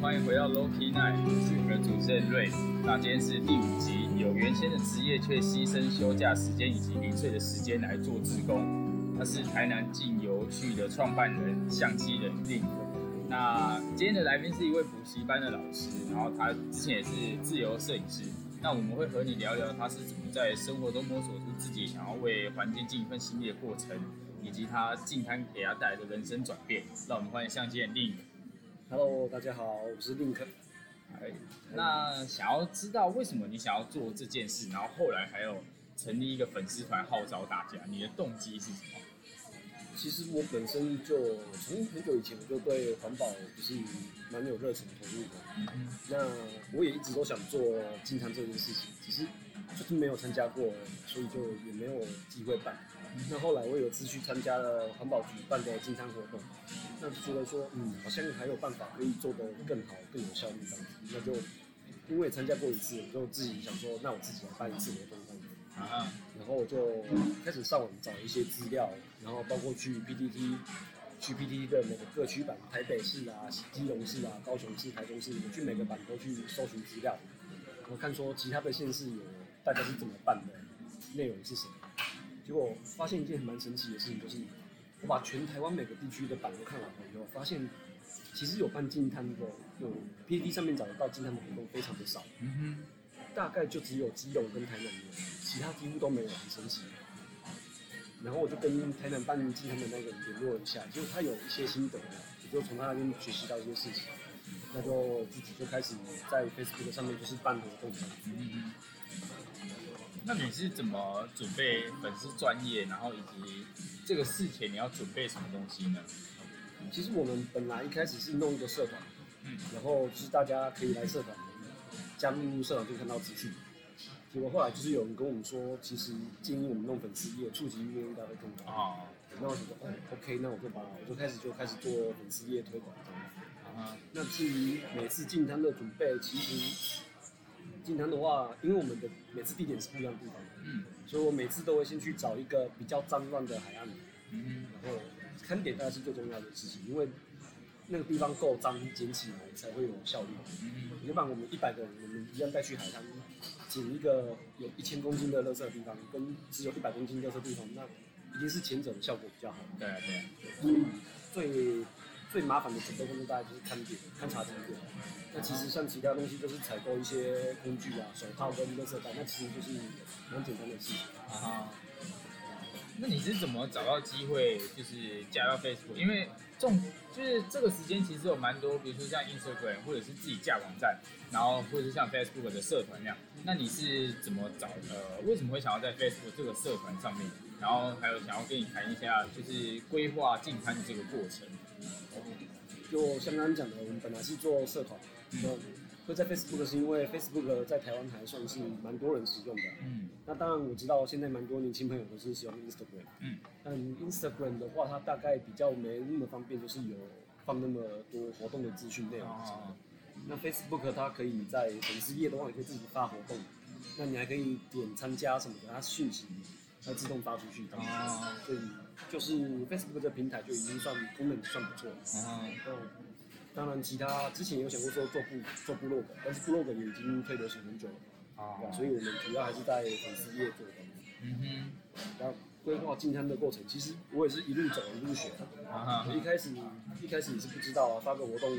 欢迎回到 Loki Night，我是你们的主持人瑞。那今天是第五集，有原先的职业却牺牲休假时间以及零碎的时间来做志工。他是台南进游趣的创办人、相机人 Link。那今天的来宾是一位补习班的老师，然后他之前也是自由摄影师。那我们会和你聊聊他是怎么在生活中摸索出自己想要为环境尽一份心力的过程，以及他进摊给他带来的人生转变。让我们欢迎相机人 Link。Hello，大家好，我是 Link。哎，那想要知道为什么你想要做这件事，然后后来还有成立一个粉丝团号召大家，你的动机是什么？其实我本身就从很久以前我就对环保就是蛮有热情投入的。嗯那我也一直都想做金摊这件事情，只是就是没有参加过，所以就也没有机会办。那后来我有次去参加了环保局办的进餐活动，那就觉得说，嗯，好像还有办法可以做得更好、更有效率这样子。那就因为参加过一次，我就自己想说，那我自己来办一次活动这样子。啊，然后我就开始上网找一些资料，然后包括去 PTT，去 PTT 的每个各区版，台北市啊、基隆市啊、高雄市、台中市，我去每个版都去搜寻资料，然后看说其他的县市有大家是怎么办的，内容是什么。结果发现一件蛮神奇的事情，就是我把全台湾每个地区的版都看完了以后，发现其实有办净滩的，有 PTT 上面找得到净滩的活动非常的少。嗯哼大概就只有基隆跟台南有，其他几乎都没有，很神奇。然后我就跟台南办进他们那个人联络一下，结果他有一些心得，我就从他那边学习到一些事情，那就自己就开始在 Facebook 上面就是办活动嗯。那你是怎么准备粉丝专业，然后以及这个事前你要准备什么东西呢？其实我们本来一开始是弄一个社团，嗯然后就是大家可以来社团加入社团就看到资讯。结果后来就是有人跟我们说，其实建议我们弄粉丝页，触及率应该会更高。哦，那我觉得哦，OK，那我就把我就开始就开始做粉丝页推广这样子。啊那至于每次进摊的准备，其实进摊的话，因为我们的每次地点是不一样的地方，嗯所以我每次都会先去找一个比较脏乱的海岸，嗯然后看点大概是最重要的事情，因为那个地方够脏，捡起来才会有效率。嗯要不然我们一百个人，我们一样带去海滩，捡一个有一千公斤的垃圾的地方，跟只有一百公斤垃圾的地方，那一定是前者的效果比较好。对啊对啊，所以最最麻烦的准备工作大概就是看点、勘察景点。那其实像其他东西，都是采购一些工具啊、手套跟垃圾袋，那其实就是蛮简单的事情。啊。那你是怎么找到机会，就是加到 Facebook？因为重就是这个时间其实有蛮多，比如说像 Instagram 或者是自己架网站，然后或者是像 Facebook 的社团那样。那你是怎么找？呃，为什么会想要在 Facebook 这个社团上面？然后还有想要跟你谈一下，就是规划进摊的这个过程。就像刚刚讲的，我们本来是做社团，那会在 Facebook 是因为 Facebook 在台湾还算是蛮多人使用的。嗯那当然我知道现在蛮多年轻朋友都是使用 Instagram，嗯但 Instagram 的话，它大概比较没那么方便，就是有放那么多活动的资讯内容。哦那 Facebook 它可以在粉丝页的话，也可以自己发活动，那你还可以点参加什么的，它讯息它自动发出去。哦所以就是 Facebook 这平台就已经算功能算不错了。哦嗯，当然其他之前有想过说做部做部落格，但是部落格也已经退流行很久了，对吧？所以我们主要还是在粉丝页做的。嗯哼然后规划进摊的过程，其实我也是一路走一路学的。啊哈一开始一开始你是不知道啊，发个活动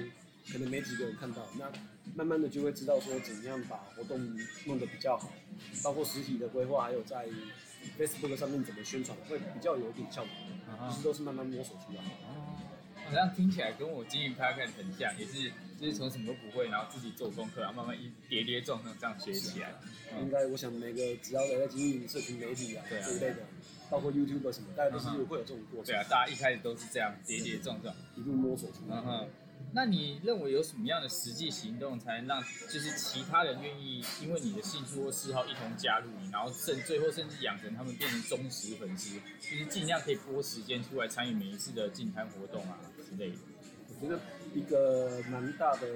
可能没几个人看到，那慢慢的就会知道说怎么样把活动弄得比较好，包括实体的规划，还有在 Facebook 上面怎么宣传，会比较有一点效果。啊其实都是慢慢摸索出来的。哦，好像听起来跟我经营 a c 很像，也是就是从什么都不会，然后自己做功课，然后慢慢一跌跌撞撞这样学起来。应该我想每个只要有在经营社群媒体啊对啊这一类的，包括 YouTube 什么，大家都是会有这种过程对，啊，大家一开始都是这样跌跌撞撞。一路摸索出来嗯。哼，那你认为有什么样的实际行动，才能让就是其他人愿意因为你的兴趣或嗜好一同加入你，然后甚最后甚至养成他们变成忠实粉丝，就是尽量可以拨时间出来参与每一次的进摊活动啊之类的。我觉得一个蛮大的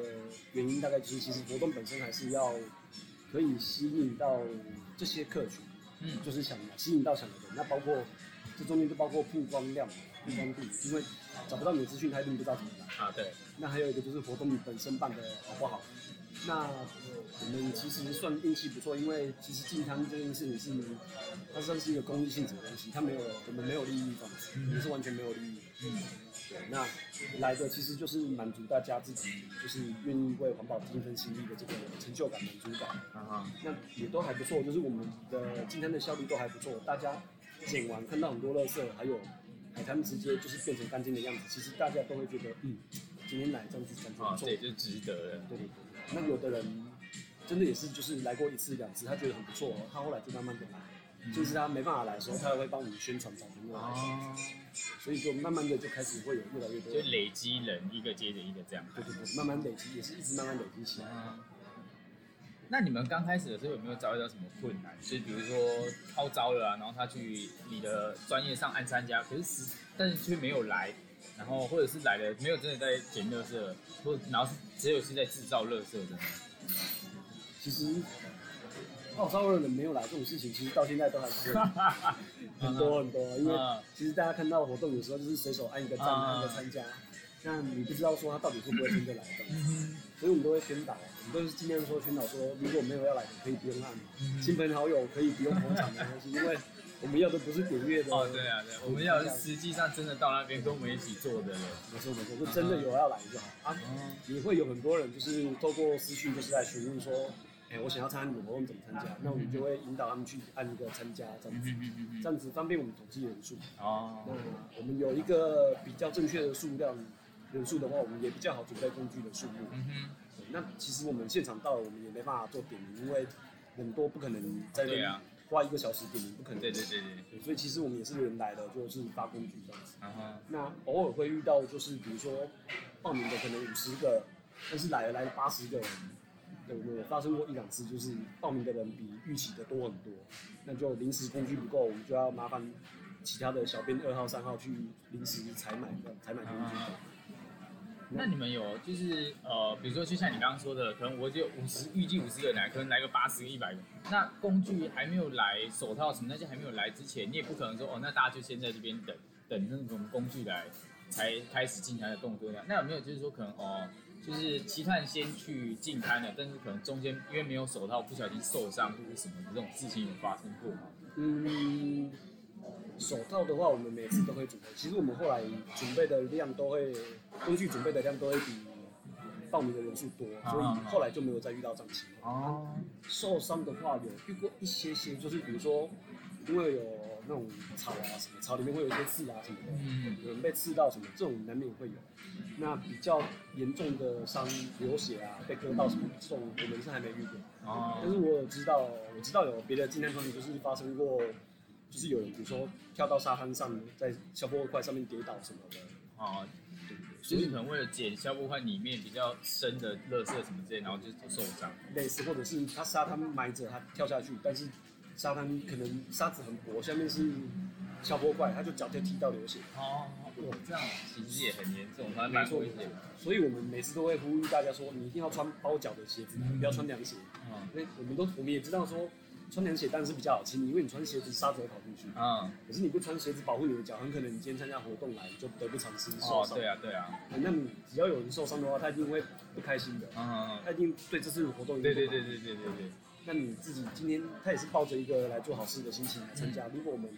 原因，大概就是其实活动本身还是要可以吸引到这些客群，嗯就是想吸引到想的人。那包括这中间就包括曝光量嘛，曝光度，因为找不到你的资讯，他一定不知道怎么来。啊，对，那还有一个就是活动本身办的好不好。那我们其实算运气不错，因为其实进摊这件事情是，它算是一个公益性质的东西，它没有我们没有利益方式，我们是完全没有利益。嗯，对，那来的其实就是满足大家自己，就是愿意为环保尽一份心力的这个成就感、满足感。啊哈，那也都还不错，就是我们的进摊的效率都还不错，大家捡完看到很多垃圾，还有海滩直接就是变成干净的样子，其实大家都会觉得，嗯，今天来这样子感觉啊，不错。这就值得了。对对对。那有的人真的也是，就是来过一次两次，他觉得很不错，他后来就慢慢的来，就是他没办法来的时候，他会帮你宣传找朋友来，哦，所以就慢慢的就开始会有越来越多就，累积人一个接着一个这样。对对对，慢慢累积，也是一直慢慢累积起来。嗯，那你们刚开始的时候有没有遭遇到什么困难？就是比如说超招了啊，然后他去你的专业上按参加，可是实但是却没有来，然后或者是来了没有真的在捡垃圾，或者然后是只有是在制造垃圾的。其实号召的人没有来这种事情，其实到现在都还是 很多很多，因为嗯其实大家看到活动有时候就是随手按一个赞，嗯按一个参加，那你不知道说他到底会不会真的来这样子，所以我们都会宣导，我们都是尽量说宣导说，如果没有要来的可以不用按，亲朋好友可以不用捧场没关系，因为我们要的不是点阅的哦，对啊，对，我们要是实际上真的到那边跟我们一起做的人。没错没错，就真的有要来就好啊。哦，也会有很多人就是透过私讯就是来询问说，哎、我想要参加你们活动怎么参加？那我们就会引导他们去按一个参加这样子，这样子方便我们统计人数。哦那，我们有一个比较正确的数量人数的话，我们也比较好准备工具的数目。嗯哼，对那其实我们现场到了，我们也没办法做点名，因为很多不可能在这边对啊花一个小时点名，不可能。对对对对，对所以其实我们也是人来的，就是发工具这样子。然后那偶尔会遇到，就是比如说报名的可能五十个，但是来了来了八十个人，对，我发生过一两次，就是报名的人比预期的多很多，那就临时工具不够，我们就要麻烦其他的小编二号、三号去临时采买采买工具。那你们有就是呃，比如说就像你刚刚说的，可能我就五十预计五十个人来，可能来个八十个、一百个。那工具还没有来，手套什么那些还没有来之前，你也不可能说哦，那大家就先在这边等等那种工具来，才开始进摊的动作那。那有没有就是说可能哦，就是其他人先去进摊了，但是可能中间因为没有手套，不小心受伤或者什么这种事情有发生过吗？嗯，手套的话，我们每次都会准备。其实我们后来准备的量都会，工具准备的量都会比报名的人数多，所以后来就没有再遇到这样情况。哦，受伤的话有遇过一些些，就是比如说，因为有那种草啊什么，草里面会有一些刺啊什么的，嗯，有人被刺到什么，这种难免会有。那比较严重的伤，流血啊，被割到什么，这种我们是还没遇过。但是哦，我有知道，我知道有别的进滩团体就是发生过，就是有人比如说跳到沙滩上，在消波块上面跌倒什么的，哦，对对对，所以就是可能为了捡消波块里面比较深的垃圾什么之类，然后就受伤。类似或者是他沙滩埋着，他跳下去，但是沙滩可能沙子很薄，下面是消波块，他就脚就踢到流血。哦，哇，这样其实也很严重，还蛮危险的。所以我们每次都会呼吁大家说，你一定要穿包脚的鞋子，不要穿凉鞋。嗯因为我们都我们也知道说，穿凉鞋当然是比较好清理，因为你穿鞋子沙子会跑进去。嗯，可是你不穿鞋子保护你的脚，很可能你今天参加活动来，你就得不偿失受哦，伤。对啊，对啊，那你只要有人受伤的话，他一定会不开心的，嗯，他一定对这次活动对对对对对对对，那你自己今天他也是抱着一个来做好事的心情来参加。如果我们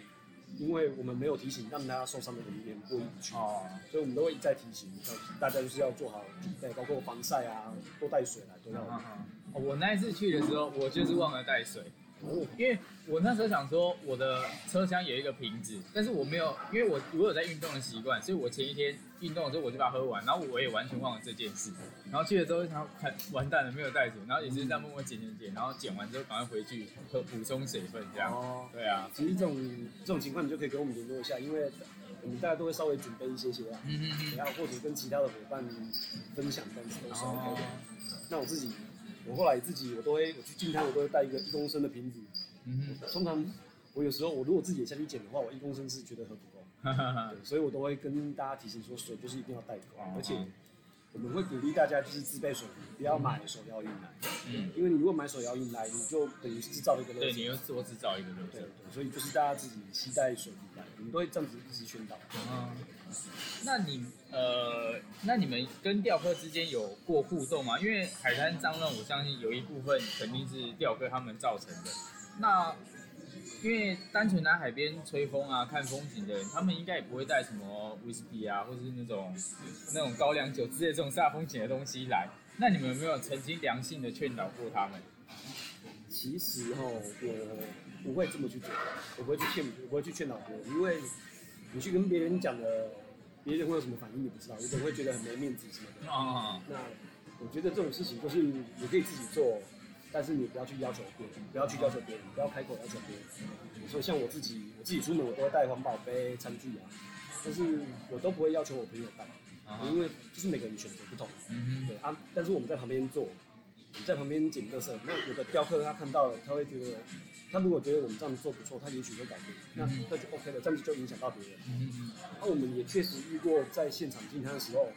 因为我们没有提醒，让大家受伤的人也过意不去，哦，所以我们都会一再提醒，大家就是要做好准备，包括防晒啊，多带水来都要。嗯。哦我那一次去的时候，我就是忘了带水，哦，因为我那时候想说我的车厢有一个瓶子，但是我没有，因为我我有在运动的习惯，所以我前一天运动的时候我就把它喝完，然后我也完全忘了这件事，然后去了之后，然后看完蛋了没有带水，然后也是这样默默捡捡捡，然后捡完之后赶快回去喝补充水分这样。哦，对啊，其实这种这种情况你就可以给我们联络一下，因为我们大家都会稍微准备一些些啊，嗯嗯嗯，然后或者跟其他的伙伴分享这样子都是 OK 哦的。那我自己，我后来自己我都会，我去进摊我都会带一个一公升的瓶子。嗯通常我有时候我如果自己也下去捡的话，我一公升是觉得喝不够，所以我都会跟大家提醒说，水就是一定要带够，哦而且我们会鼓励大家就是自备水壶，不要买手摇饮来，嗯，因为你如果买手摇饮来，你就等于制造了一个垃对，圾。你又多制造一个垃圾。对对，所以就是大家自己携带水壶来，我们都会这样子一直宣导。嗯，那你呃，那你们跟钓客之间有过互动吗？因为海滩脏乱，我相信有一部分肯定是钓客他们造成的。那因为单纯来海边吹风啊、看风景的人，他们应该也不会带什么威士忌啊，或是那种那种高粱酒之类这种煞风景的东西来。那你们有没有曾经良性的劝导过他们？其实哦，我不会这么去做，我不会去劝，我不会去劝导别人，因为你去跟别人讲了，别人会有什么反应你不知道，有的人会觉得很没面子什么的。啊、那我觉得这种事情就是你可以自己做，但是你不要去要求别人，不要去要求别人，不要开口要求别人。所以像我自己，我自己出门我都会带环保杯、餐具啊，但是我都不会要求我朋友带，啊因为就是每个人选择不同。嗯对啊，但是我们在旁边做，我们在旁边捡垃圾。那有的雕刻他看到了，他会觉得，他如果觉得我们这样做不错，他也许会改变，那嗯那就 OK 了，这样子就影响到别人。嗯那、我们也确实遇过在现场进摊的时候，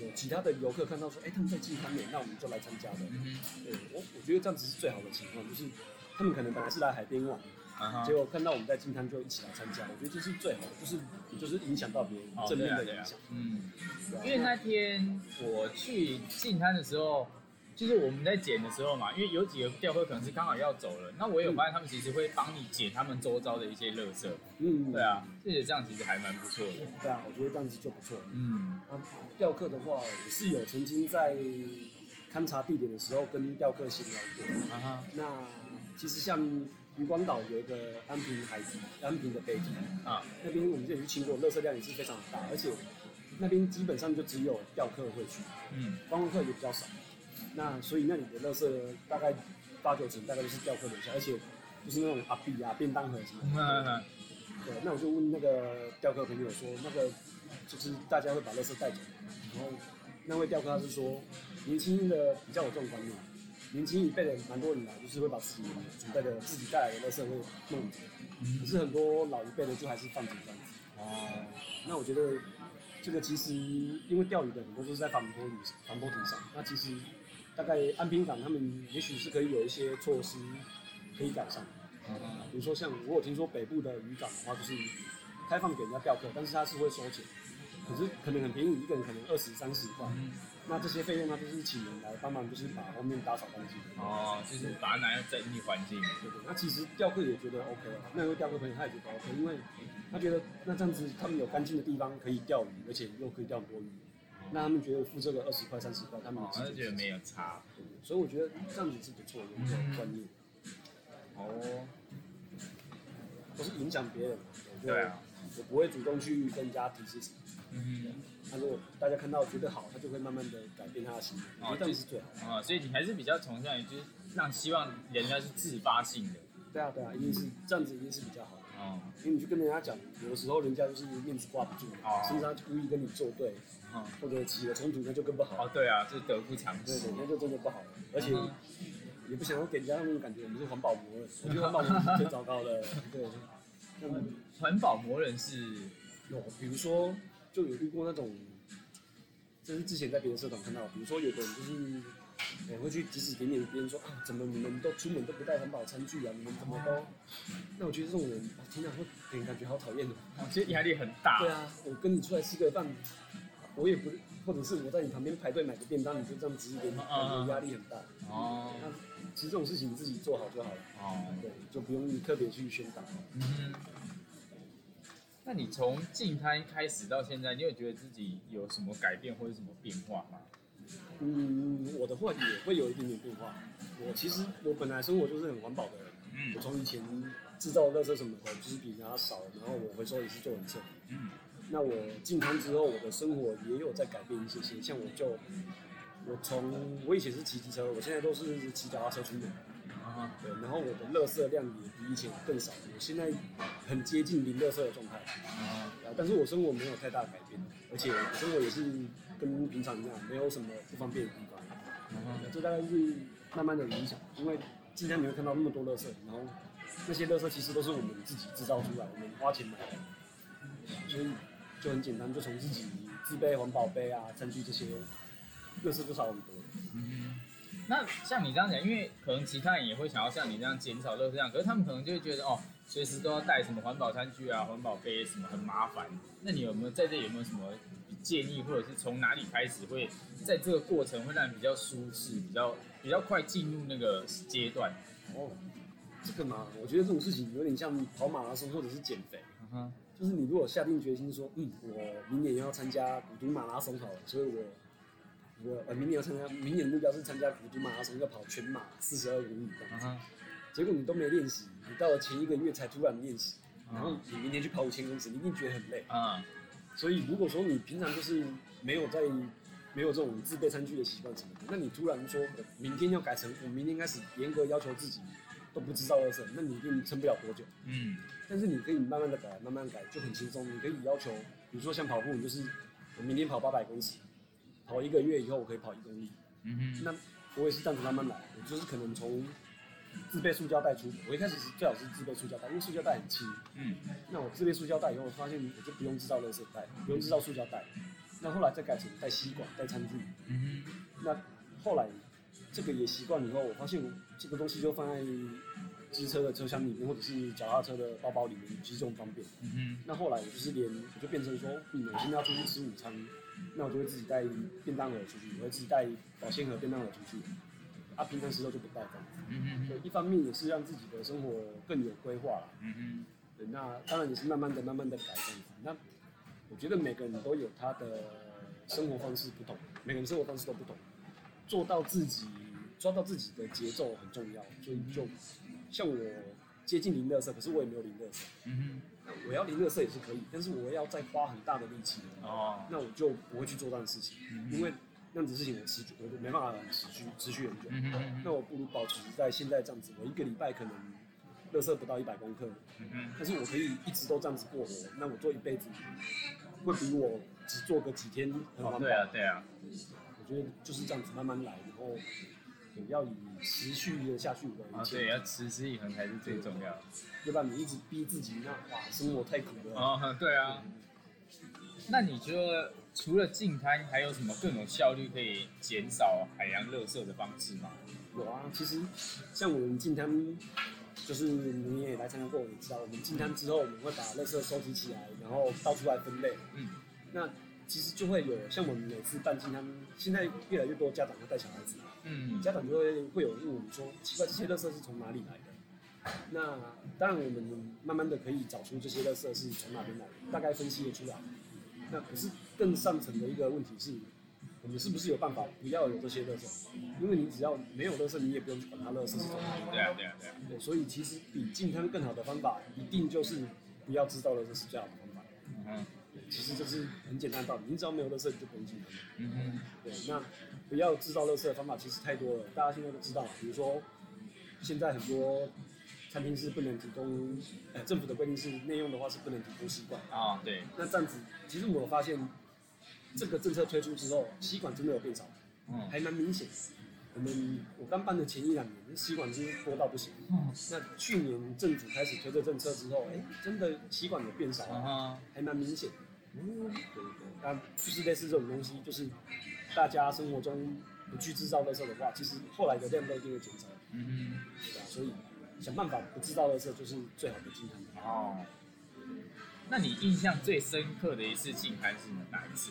有其他的游客看到说，哎、他们在进摊呢，那我们就来参加的。嗯对我，我觉得这样子是最好的情况，就是他们可能本来是来海边玩，啊结果看到我们在进摊就一起来参加，我觉得这是最好的，就是就是影响到别人，哦正面的影响。嗯。因为那天我去进滩的时候，就是我们在剪的时候嘛，因为有几个钓客可能是刚好要走了，那我有发现他们其实会帮你捡他们周遭的一些垃圾。嗯，对，啊，这些这样其实还蛮不错的。对啊，我觉得这样子就不错。嗯啊，钓客的话，我是有曾经在勘察地点的时候跟钓客闲聊过。啊哈那其实像渔光岛有一个安平海堤，安平的北堤，啊那边我们这里去经过，垃圾量也是非常大，而且那边基本上就只有钓客会去，嗯观光客也比较少。那所以那里的垃圾大概八九成大概都是钓客留下，而且就是那种阿碧啊、便当盒什么的。对，那我就问那个钓客朋友说，那个就是大家会把垃圾带走，然后那位钓客他是说，年轻的比较有这种观念，年轻一辈的蛮多人来，就是会把自己准备的自己带来的垃圾会弄走，可是很多老一辈的就还是放着这样子。哦那我觉得这个其实因为钓鱼的很多都是在防波堤防波堤上，那其实大概安平港他们也许是可以有一些措施可以改善。比如说像我有听说北部的渔港的话，就是开放给人家钓客，但是他是会收钱，可是可能很便宜，一个人可能二十三十块。嗯那这些费用呢，就是请人来帮忙，就是把后面打扫干净。哦，就是把它拿来整理环境。对对，那其实钓客也觉得 OK 啊，那位钓客朋友他也觉得 OK，因为他觉得那这样子他们有干净的地方可以钓鱼，而且又可以钓很多鱼，那他们觉得付这个二十块三十块，他们哦，也是他就觉得没有差。对对所以我觉得这样子是不错的一个观念，哦，不是影响别人。我就对啊，我不会主动去跟人家提示什么。嗯那如果大家看到觉得好，他就会慢慢的改变他的行为，我觉得这样是最好的。啊，所以你还是比较崇尚于就是让希望人家是自发性的。对啊，对啊，一定是这样子，一定是比较好的。哦因为你去跟人家讲，有的时候人家就是面子挂不住，哦甚至他故意跟你作对，哦或者起了冲突，那就更不好。哦，对啊，就是得不偿失。对对，那就真的不好了。而且嗯也不想要给人家那种感觉，我们是环保魔人。我觉得环保魔人是最糟糕的。对，嗯，环保魔人是有比如说就有遇过那种，这是之前在别的社团看到，比如说有的人就是。也会去指指点点别人说啊，怎么你们都出门都不带环保餐具啊？你们怎么都……那我觉得这种人，哦天哪，会给人感觉好讨厌的。我觉得压力很大。对啊，我跟你出来吃个饭，我也不，或者是我在你旁边排队买个便当，你就这样指指点点，感觉压力很大。哦那其实这种事情你自己做好就好了，哦，对，就不用特别去宣导。嗯哼。那你从进摊开始到现在，你有觉得自己有什么改变或者什么变化吗？嗯，我的话也会有一点点变化。我其实我本来生活就是很环保的人，嗯我从以前制造垃圾什么的，就是比人家少，然后我回收也是做很彻底。嗯那我进摊之后，我的生活也有在改变一些些。像我就，我从我以前是骑机车，我现在都是骑脚踏车出门。啊对，然后我的垃圾量也比以前更少，我现在很接近零垃圾的状态。啊啊，但是我生活没有太大的改变，而且我生活也是跟平常一样，没有什么不方便的地方。啊这大概是慢慢的影响，因为今天你会看到那么多垃圾，然后那些垃圾其实都是我们自己制造出来，我们花钱买的，所以就很简单，就从自己自备环保杯啊、餐具这些，垃圾就少很多。嗯，那像你这样讲，因为可能其他人也会想要像你这样减少垃圾量，可是他们可能就会觉得哦，随时都要带什么环保餐具啊、环保杯什么很麻烦。那你有没有在这有没有什么建议，或者是从哪里开始会在这个过程会让你比较舒适、比较比较快进入那个阶段？哦，这个嘛，我觉得这种事情有点像跑马拉松或者是减肥。嗯哼，就是你如果下定决心说，嗯，我明年要参加古都马拉松好了，所以我我呃明年要参加，明年的目标是参加古都马拉松，要跑全马四十二公里这样子。嗯哼，结果你都没练习，你到了前一个月才突然练习，嗯然后你明年去跑五千公尺，你一定觉得很累。嗯所以如果说你平常就是没有在没有这种自备餐具的习惯什么的，那你突然说明天要改成我明天开始严格要求自己都不制造垃圾，那你一定撑不了多久。嗯但是你可以慢慢的改，慢慢改就很轻松。你可以要求，比如说像跑步，你就是我明天跑八百公尺，跑一个月以后我可以跑一公里。嗯哼，那我也是这样子慢慢来，我就是可能从自备塑胶袋出门，我一开始是最好是自备塑胶袋，因为塑胶袋很轻。嗯那我自备塑胶袋以后，我发现我就不用制造垃圾袋，不用制造塑胶袋。那后来再改成带吸管、带餐具。嗯哼，那后来这个也习惯以后，我发现我这个东西就放在机车的车厢里面，或者是脚踏车的包包里面，其实就很方便。嗯哼，那后来我就是连我就变成说，嗯，我现在要出去吃午餐，那我就会自己带便当盒出去，我会自己带保鲜盒、便当盒出去。啊，平常时候就不带这样子。嗯哼，对，一方面也是让自己的生活更有规划啦。嗯哼，对，那当然也是慢慢的、慢慢的改这样子。那我觉得每个人都有他的生活方式不同，每个人生活方式都不同，做到自己抓到自己的节奏很重要。所以就像我接近零垃圾，可是我也没有零垃圾。嗯那我要零垃圾也是可以，但是我要再花很大的力气，哦，那我就不会去做这样的事情，嗯因为那样子事情我持续我就没办法持续持续很久。那我不如保持在现在这样子，我一个礼拜可能垃圾不到一百公克，嗯哼，但是我可以一直都这样子过活，那我做一辈子会比我只做个几天很环保。哦，对啊，对啊，我觉得就是这样子慢慢来，然后也要以持续的下去为啊，前对，要持之以恒才是最重要的。要不然你一直逼自己，那哇，生活太苦了。哦，对啊。那你觉得除了净滩，还有什么更有效率可以减少海洋垃圾的方式吗？有啊，其实像我们进滩，就是你也来参加过，你知道，我们进滩之后，我们会把垃圾收集起来，然后倒出来分类。嗯那其实就会有，像我们每次办进滩，现在越来越多家长会带小孩子，嗯家长就会会有问我们说，奇怪，这些垃圾是从哪里来的？那当然，我们慢慢的可以找出这些垃圾是从哪边来的，大概分析得出来。那可是更上层的一个问题是，我们是不是有办法不要有这些垃圾？因为你只要没有垃圾，你也不用去管它垃圾是从哪里来对啊，对啊，对啊。对，所以其实比进滩更好的方法，一定就是不要制造垃圾是最好的方法。嗯对其实这是很简单的道理，你只要没有垃圾，你就不用进。嗯哼，对，那不要制造垃圾的方法其实太多了，大家现在都知道，比如说现在很多餐厅是不能提供，呃，政府的规定是内用的话是不能提供吸管。啊，对，那这样子，其实我发现，这个政策推出之后，吸管真的有变少，嗯还蛮明显。我们我刚办的前一两年，吸管是多到不行。嗯那去年政府开始推这政策之后，哎、真的吸管有变少，嗯哼，还蛮明显的。嗯，对对对，那就是类似这种东西，就是大家生活中不去制造垃圾的话，其实后来的量都一定会减少，嗯对吧？所以想办法不制造垃圾就是最好的进摊。哼，哦。那你印象最深刻的一次进滩是哪一次？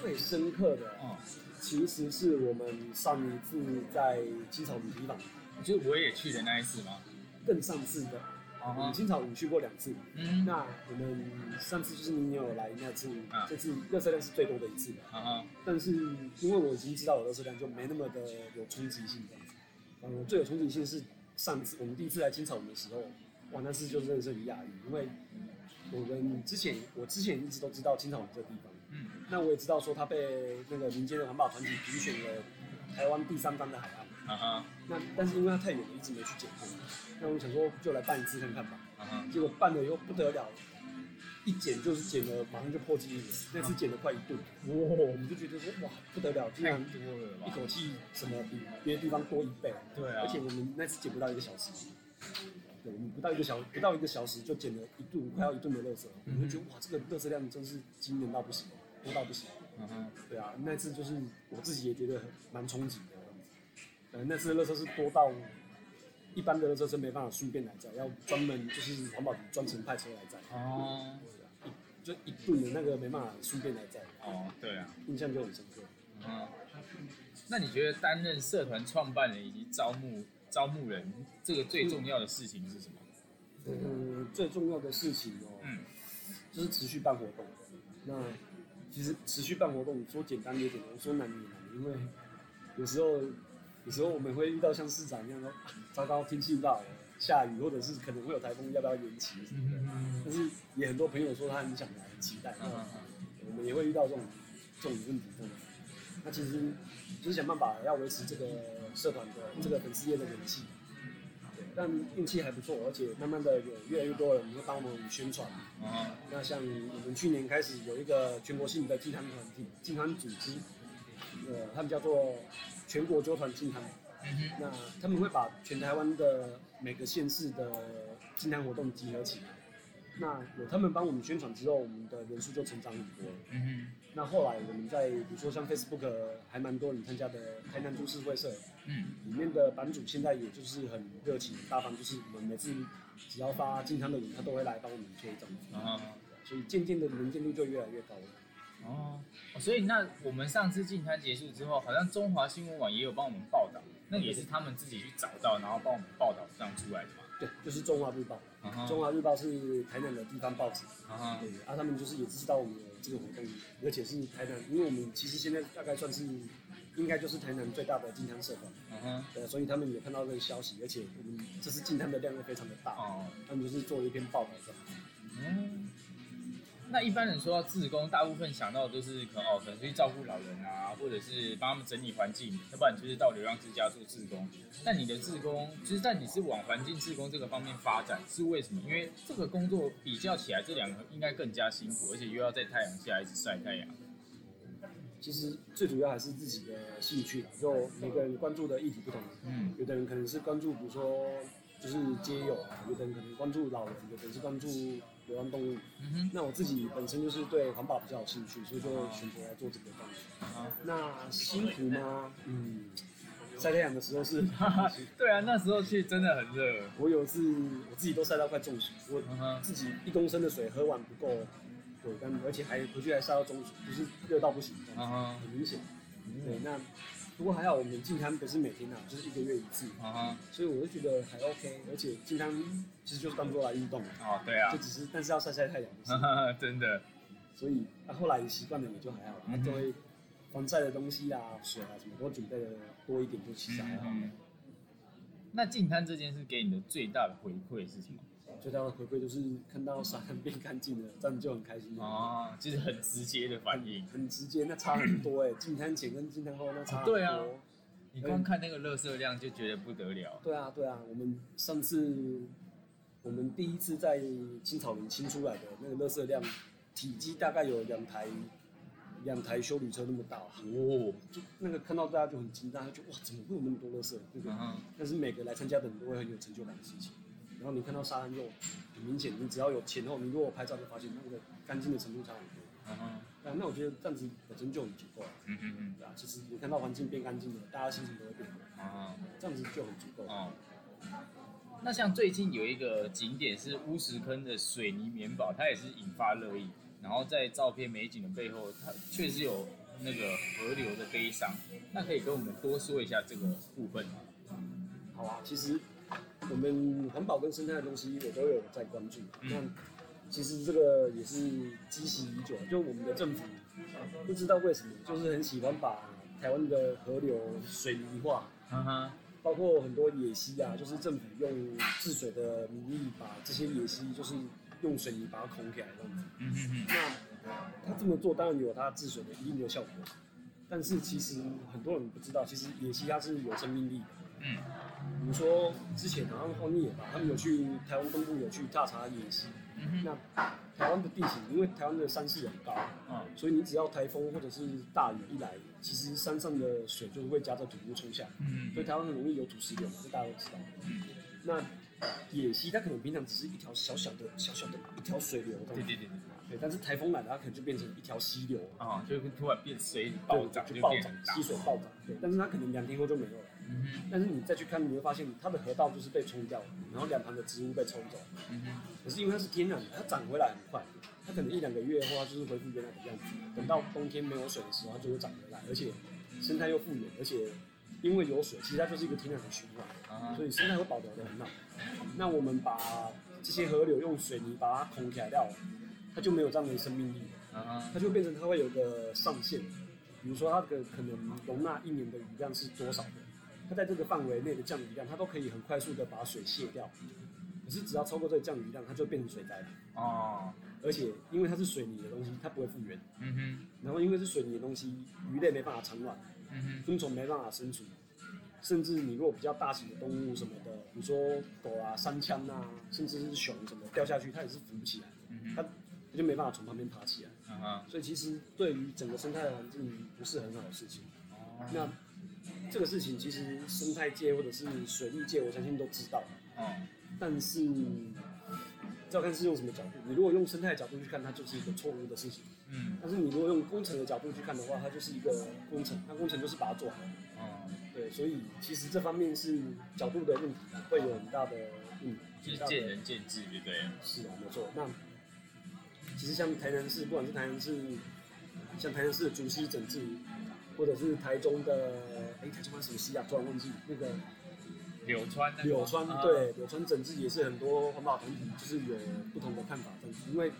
最深刻的，哦，其实是我们上一次在青草米堤坊，就是我也去的那一次吗？更上次的，啊我们青草米去过两次。嗯，那我们上次就是你有来那次，啊。这次热色量是最多的一次的。啊哈，但是因为我已经知道我的热量就没那么的有冲击性这样子。嗯，最有冲击性是上次我们第一次来青草的时候，哇，那次就真的是很讶异，因为我们之前我之前一直都知道青草这个地方，嗯那我也知道说他被那个民间的环保团体评选了台湾第三方的海岸。啊哈，那但是因为它太远了，一直没去检过。那我想说就来办一次看看吧。啊哈，结果办了以后不得了，一减就是减了，马上就破纪录了。那次减了快一吨，哇！我们就觉得说哇不得了，竟太然多了吧一？口气什么比别的地方多一倍。对啊而且我们那次减不到一个小时，对，我们不到一个小不到一个小时就减了一吨，快要一吨的垃圾，我们就觉得哇这个垃圾量真是惊人到不行，多到不行。嗯哼，对啊，那次就是我自己也觉得很蛮冲击的这样子。呃，那次的垃圾是多到一般的垃圾车没办法顺便来载，要专门就是环保局专程派车来载。哦，对啊，一就一顿的那个没办法顺便来载，哦，对啊，印象就很深刻。嗯，那你觉得担任社团创办人以及招募招募人，这个最重要的事情是什么？嗯，最重要的事情哦，嗯就是持续办活动。那其实持续办活动，说简单也简单，说难也难，因为有时候有时候我们会遇到像市长一样说，啊糟糕，天气不好了，下雨，或者是可能会有台风，要不要延期什么的。嗯但是也很多朋友说他很想来，很期待。我们也会遇到这种这种问题，这样子。那其实就是想办法要维持这个社团的这个粉丝业的人气。对，但运气还不错，而且慢慢的有越来越多人会帮我们宣传。嗯那像我们去年开始有一个全国性的祭坛团体、祭坛组织，呃，他们叫做全国纠团祭坛。嗯那他们会把全台湾的每个县市的祭坛活动集合起来。那有他们帮我们宣传之后，我们的人数就成长很多了。嗯那后来我们在比如说像 Facebook 还蛮多人参加的台南都市会社嗯里面的版主，现在也就是很热情、很大方，就是我们每次只要发健康的文，他都会来帮我们推这样子。嗯所以渐渐的能见度就越来越高了。哦，所以那我们上次进摊结束之后，好像中华新闻网也有帮我们报道，那也是他们自己去找到，然后帮我们报道这样出来的嘛。对，就是中华日报。中华日报是台南的地方报纸，嗯哼对啊，他们就是也知道我们有这个活动，而且是台南，因为我们其实现在大概算是应该就是台南最大的金汤社团，嗯哼，对，所以他们也看到这个消息，而且我们这次进摊的量又非常的大，哦，他们就是做了一篇报道这样。嗯，那一般人说到自工，大部分想到的都是可能哦，可能去照顾老人啊，或者是帮他们整理环境，要不然就是到流浪之家做自工。但你的自工，就是但你是往环境自工这个方面发展，是为什么？因为这个工作比较起来，这两个应该更加辛苦，而且又要在太阳下一直晒太阳。其实最主要还是自己的兴趣啦，就每个人关注的议题不同，嗯有的人可能是关注比如说就是街友啊，有的人可能关注老人，有的人是关注流浪动物。嗯哼，那我自己本身就是对环保比较有兴趣，所以就选择来做这个东西。啊，那辛苦吗？嗯，晒太阳的时候是，对啊，那时候去真的很热。我有一次我自己都晒到快中暑，我自己一公升的水喝完不够，对，但而且还回去还晒到中暑，就是热到不行，这样子嗯哼，很明显。对，那不过还好我们进餐不是每天啊，就是一个月一次，嗯哼，所以我就觉得还 OK，而且进滩其实就是当做来运动，哦，对啊就，只是但是要晒晒太阳，就 是真的，所以啊后来习惯了也就还好，嗯啊就会防晒的东西啊、水啊什么都准备的多一点，就其实还好。嗯，那进滩这件事给你的最大的回馈是什么？最大的回馈就是看到沙滩变干净了，这样就很开心了。哦，就是很直接的反应。很直接，那差很多哎、进滩前跟进滩后那差很多。对啊你光看那个垃圾量就觉得不得了。对啊，对啊，我们上次我们第一次在青草林清出来的那个垃圾量，体积大概有两台两台修理车那么大，哦，就那个看到大家就很惊讶，就哇怎么会有那么多垃圾？对不对？嗯，但是每个来参加的人都会很有成就感的事情。然后你看到沙滩又很明显，你只要有前后，你如果拍照就发现那个干净的程度差很多。嗯哼，啊，那我觉得这样子本身就很足够了。嗯嗯嗯，对啊，其实你看到环境变干净了，大家心情都会变好，啊，这样子就很足够。哦。那像最近有一个景点是乌石坑的水泥棉堡，它也是引发热议。然后在照片美景的背后，它确实有那个河流的悲伤。那可以跟我们多说一下这个部分吗？好啊，其实我们环保跟生态的东西我都有在关注。嗯那其实这个也是积习已久，就我们的政府不知道为什么，就是很喜欢把台湾的河流水泥化，包括很多野溪啊，就是政府用治水的名义把这些野溪就是用水泥把它孔起来这样子。嗯嗯嗯，那他这么做当然有它治水的一定的效果，但是其实很多人不知道，其实野溪它是有生命力的。嗯比如说之前好像荒野吧，他们有去台湾东部有去踏查野溪。嗯哼，那台湾的地形，因为台湾的山势很高，嗯。所以你只要台风或者是大雨一来，其实山上的水就会夹着土木冲下，嗯所以台湾很容易有土石流嘛，这大家都知道。嗯，那野溪它可能平常只是一条小小的、小小的一条水流，对对对对，对，但是台风来了，它可能就变成一条溪流，啊，就突然变水暴涨，就暴涨溪水暴涨，对，但是它可能两天后就没有了。嗯哼，但是你再去看，你会发现它的河道就是被冲掉了，然后两旁的植物被冲走。嗯哼，可是因为它是天然的，它长回来很快，它可能一两个月后它就是恢复原来的样子。等到冬天没有水的时候，它就会长回来，而且生态又复原，而且因为有水，其实它就是一个天然的循环，啊所以生态会保留的很好。那我们把这些河流用水泥把它孔起来掉，它就没有这样的生命力。它就变成它会有个上限，比如说它的可能容纳一年的雨量是多少的，它在这个范围内的降雨量，它都可以很快速的把水卸掉。可是只要超过这个降雨量，它就变成水灾了。哦，而且因为它是水泥的东西，它不会复原。嗯哼，然后因为是水泥的东西，鱼类没办法产卵，嗯哼，昆虫没办法生存，甚至你如果比较大型的动物什么的，比如说狗啊、山枪啊，甚至是熊什么掉下去，它也是浮不起来，嗯它它就没办法从旁边爬起来。所以其实对于整个生态环境不是很好的事情。哦，那这个事情其实生态界或者是水利界，我相信都知道。哦，但是要看是用什么角度。你如果用生态的角度去看，它就是一个错误的事情。嗯，但是你如果用工程的角度去看的话，它就是一个工程，那工程就是把它做好。哦，对，所以其实这方面是角度的问题，会有很大的嗯。就是见仁见智，对不对？是啊，没错。那其实像台南市，不管是台南市，像台南市的竹溪整治，或者是台中的，哎，台中还有什么溪啊？突然忘记那个柳川那个柳川，啊对，柳川整治也是很多环保团体就是有不同的看法这样子，因为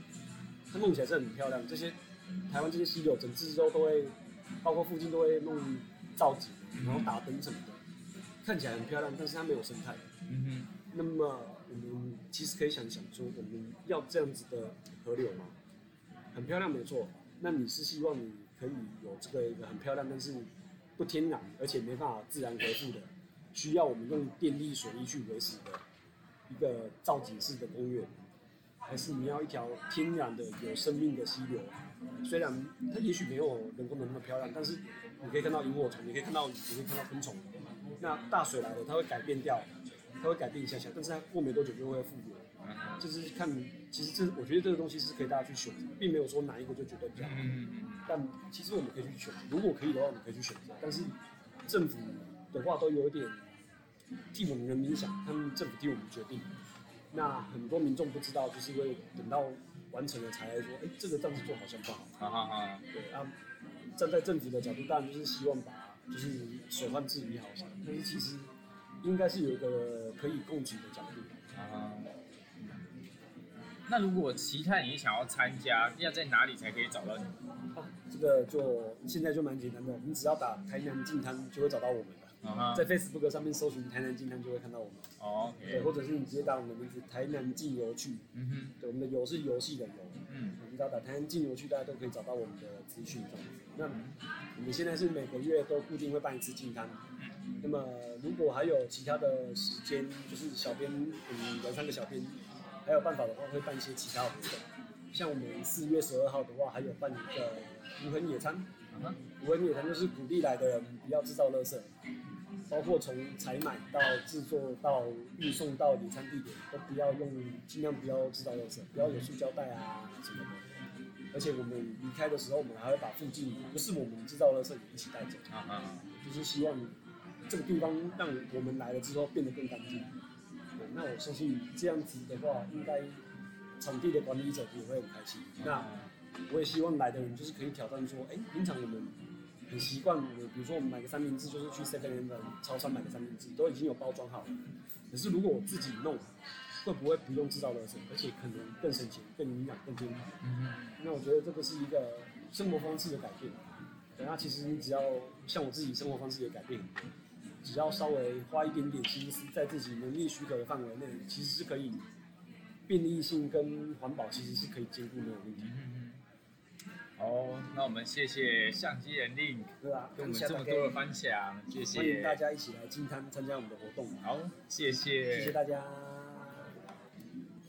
它弄起来是很漂亮。这些台湾这些溪流整治之后都会，包括附近都会弄造景，然后打灯什么的，看起来很漂亮，但是它没有生态。嗯哼那么我们其实可以想想说，我们要这样子的河流吗？很漂亮没错，那你是希望你可以有这个一个很漂亮，但是不天然，而且没办法自然回复的，需要我们用电力、水力去维持的一个造景式的公园，还是你要一条天然的有生命的溪流？虽然它也许没有人工的那么漂亮，但是你可以看到萤火虫，你可以看到鱼，你可以看到昆虫。那大水来了，它会改变掉，它会改变一下下，但是它过没多久就会复原。就是看，其实这我觉得这个东西是可以大家去选择，并没有说哪一个就绝对比较好。嗯嗯但其实我们可以去选择，如果可以的话，我们可以去选择。但是政府的话都有一点替我们人民想，他们政府替我们决定。那很多民众不知道，就是因为等到完成了才来说，哎、这个这样子做好像不好。哈哈哈，对啊，站在政府的角度，当然就是希望把就是水患治理好，但是其实应该是有一个可以供给的角度。啊。那如果其他你想要参加，要在哪里才可以找到你？啊，这个就现在就蛮简单的，你只要打台南净滩就会找到我们的，啊哈在 Facebook 上面搜寻台南净滩就会看到我们。哦对或者是你直接打我们的名字台南净游趣，嗯哼，对，我们的游是游戏的游，嗯，你只要打台南净游趣，大家都可以找到我们的资讯这样子。那我们现在是每个月都固定会办一次净滩，那么如果还有其他的时间，就是小编，嗯，两三个小编，还有办法的话，会办一些其他的活动。像我们四月十二号的话，还有办一个无痕野餐，啊，无痕野餐就是鼓励来的人不要制造垃圾，包括从采买到制作到运送到野餐地点，都不要用，尽量不要制造垃圾，不要有塑胶袋啊什么的。而且我们离开的时候，我们还会把附近不是我们制造垃圾也一起带走，啊啊，就是希望这个地方让我们来了之后变得更干净。对那我相信这样子的话，应该场地的管理者也会很开心。那我也希望来的人就是可以挑战说，哎、平常我们很习惯，我比如说我们买个三明治，就是去 Seven Eleven 超商买个三明治，都已经有包装好了。可是如果我自己弄，会不会不用制造垃圾，而且可能更省钱、更营养、更健康？嗯哼，那我觉得这个是一个生活方式的改变。对，那其实你只要像我自己生活方式也改变很多，只要稍微花一点点心思，在自己能力许可的范围内，其实是可以便利性跟环保其实是可以兼顾没有问题。嗯哼，哦，那我们谢谢相机人令对啊？跟我们这么多的，分享，谢谢欢迎大，家一起来金滩参加我们的活动，好，谢谢，谢谢大家。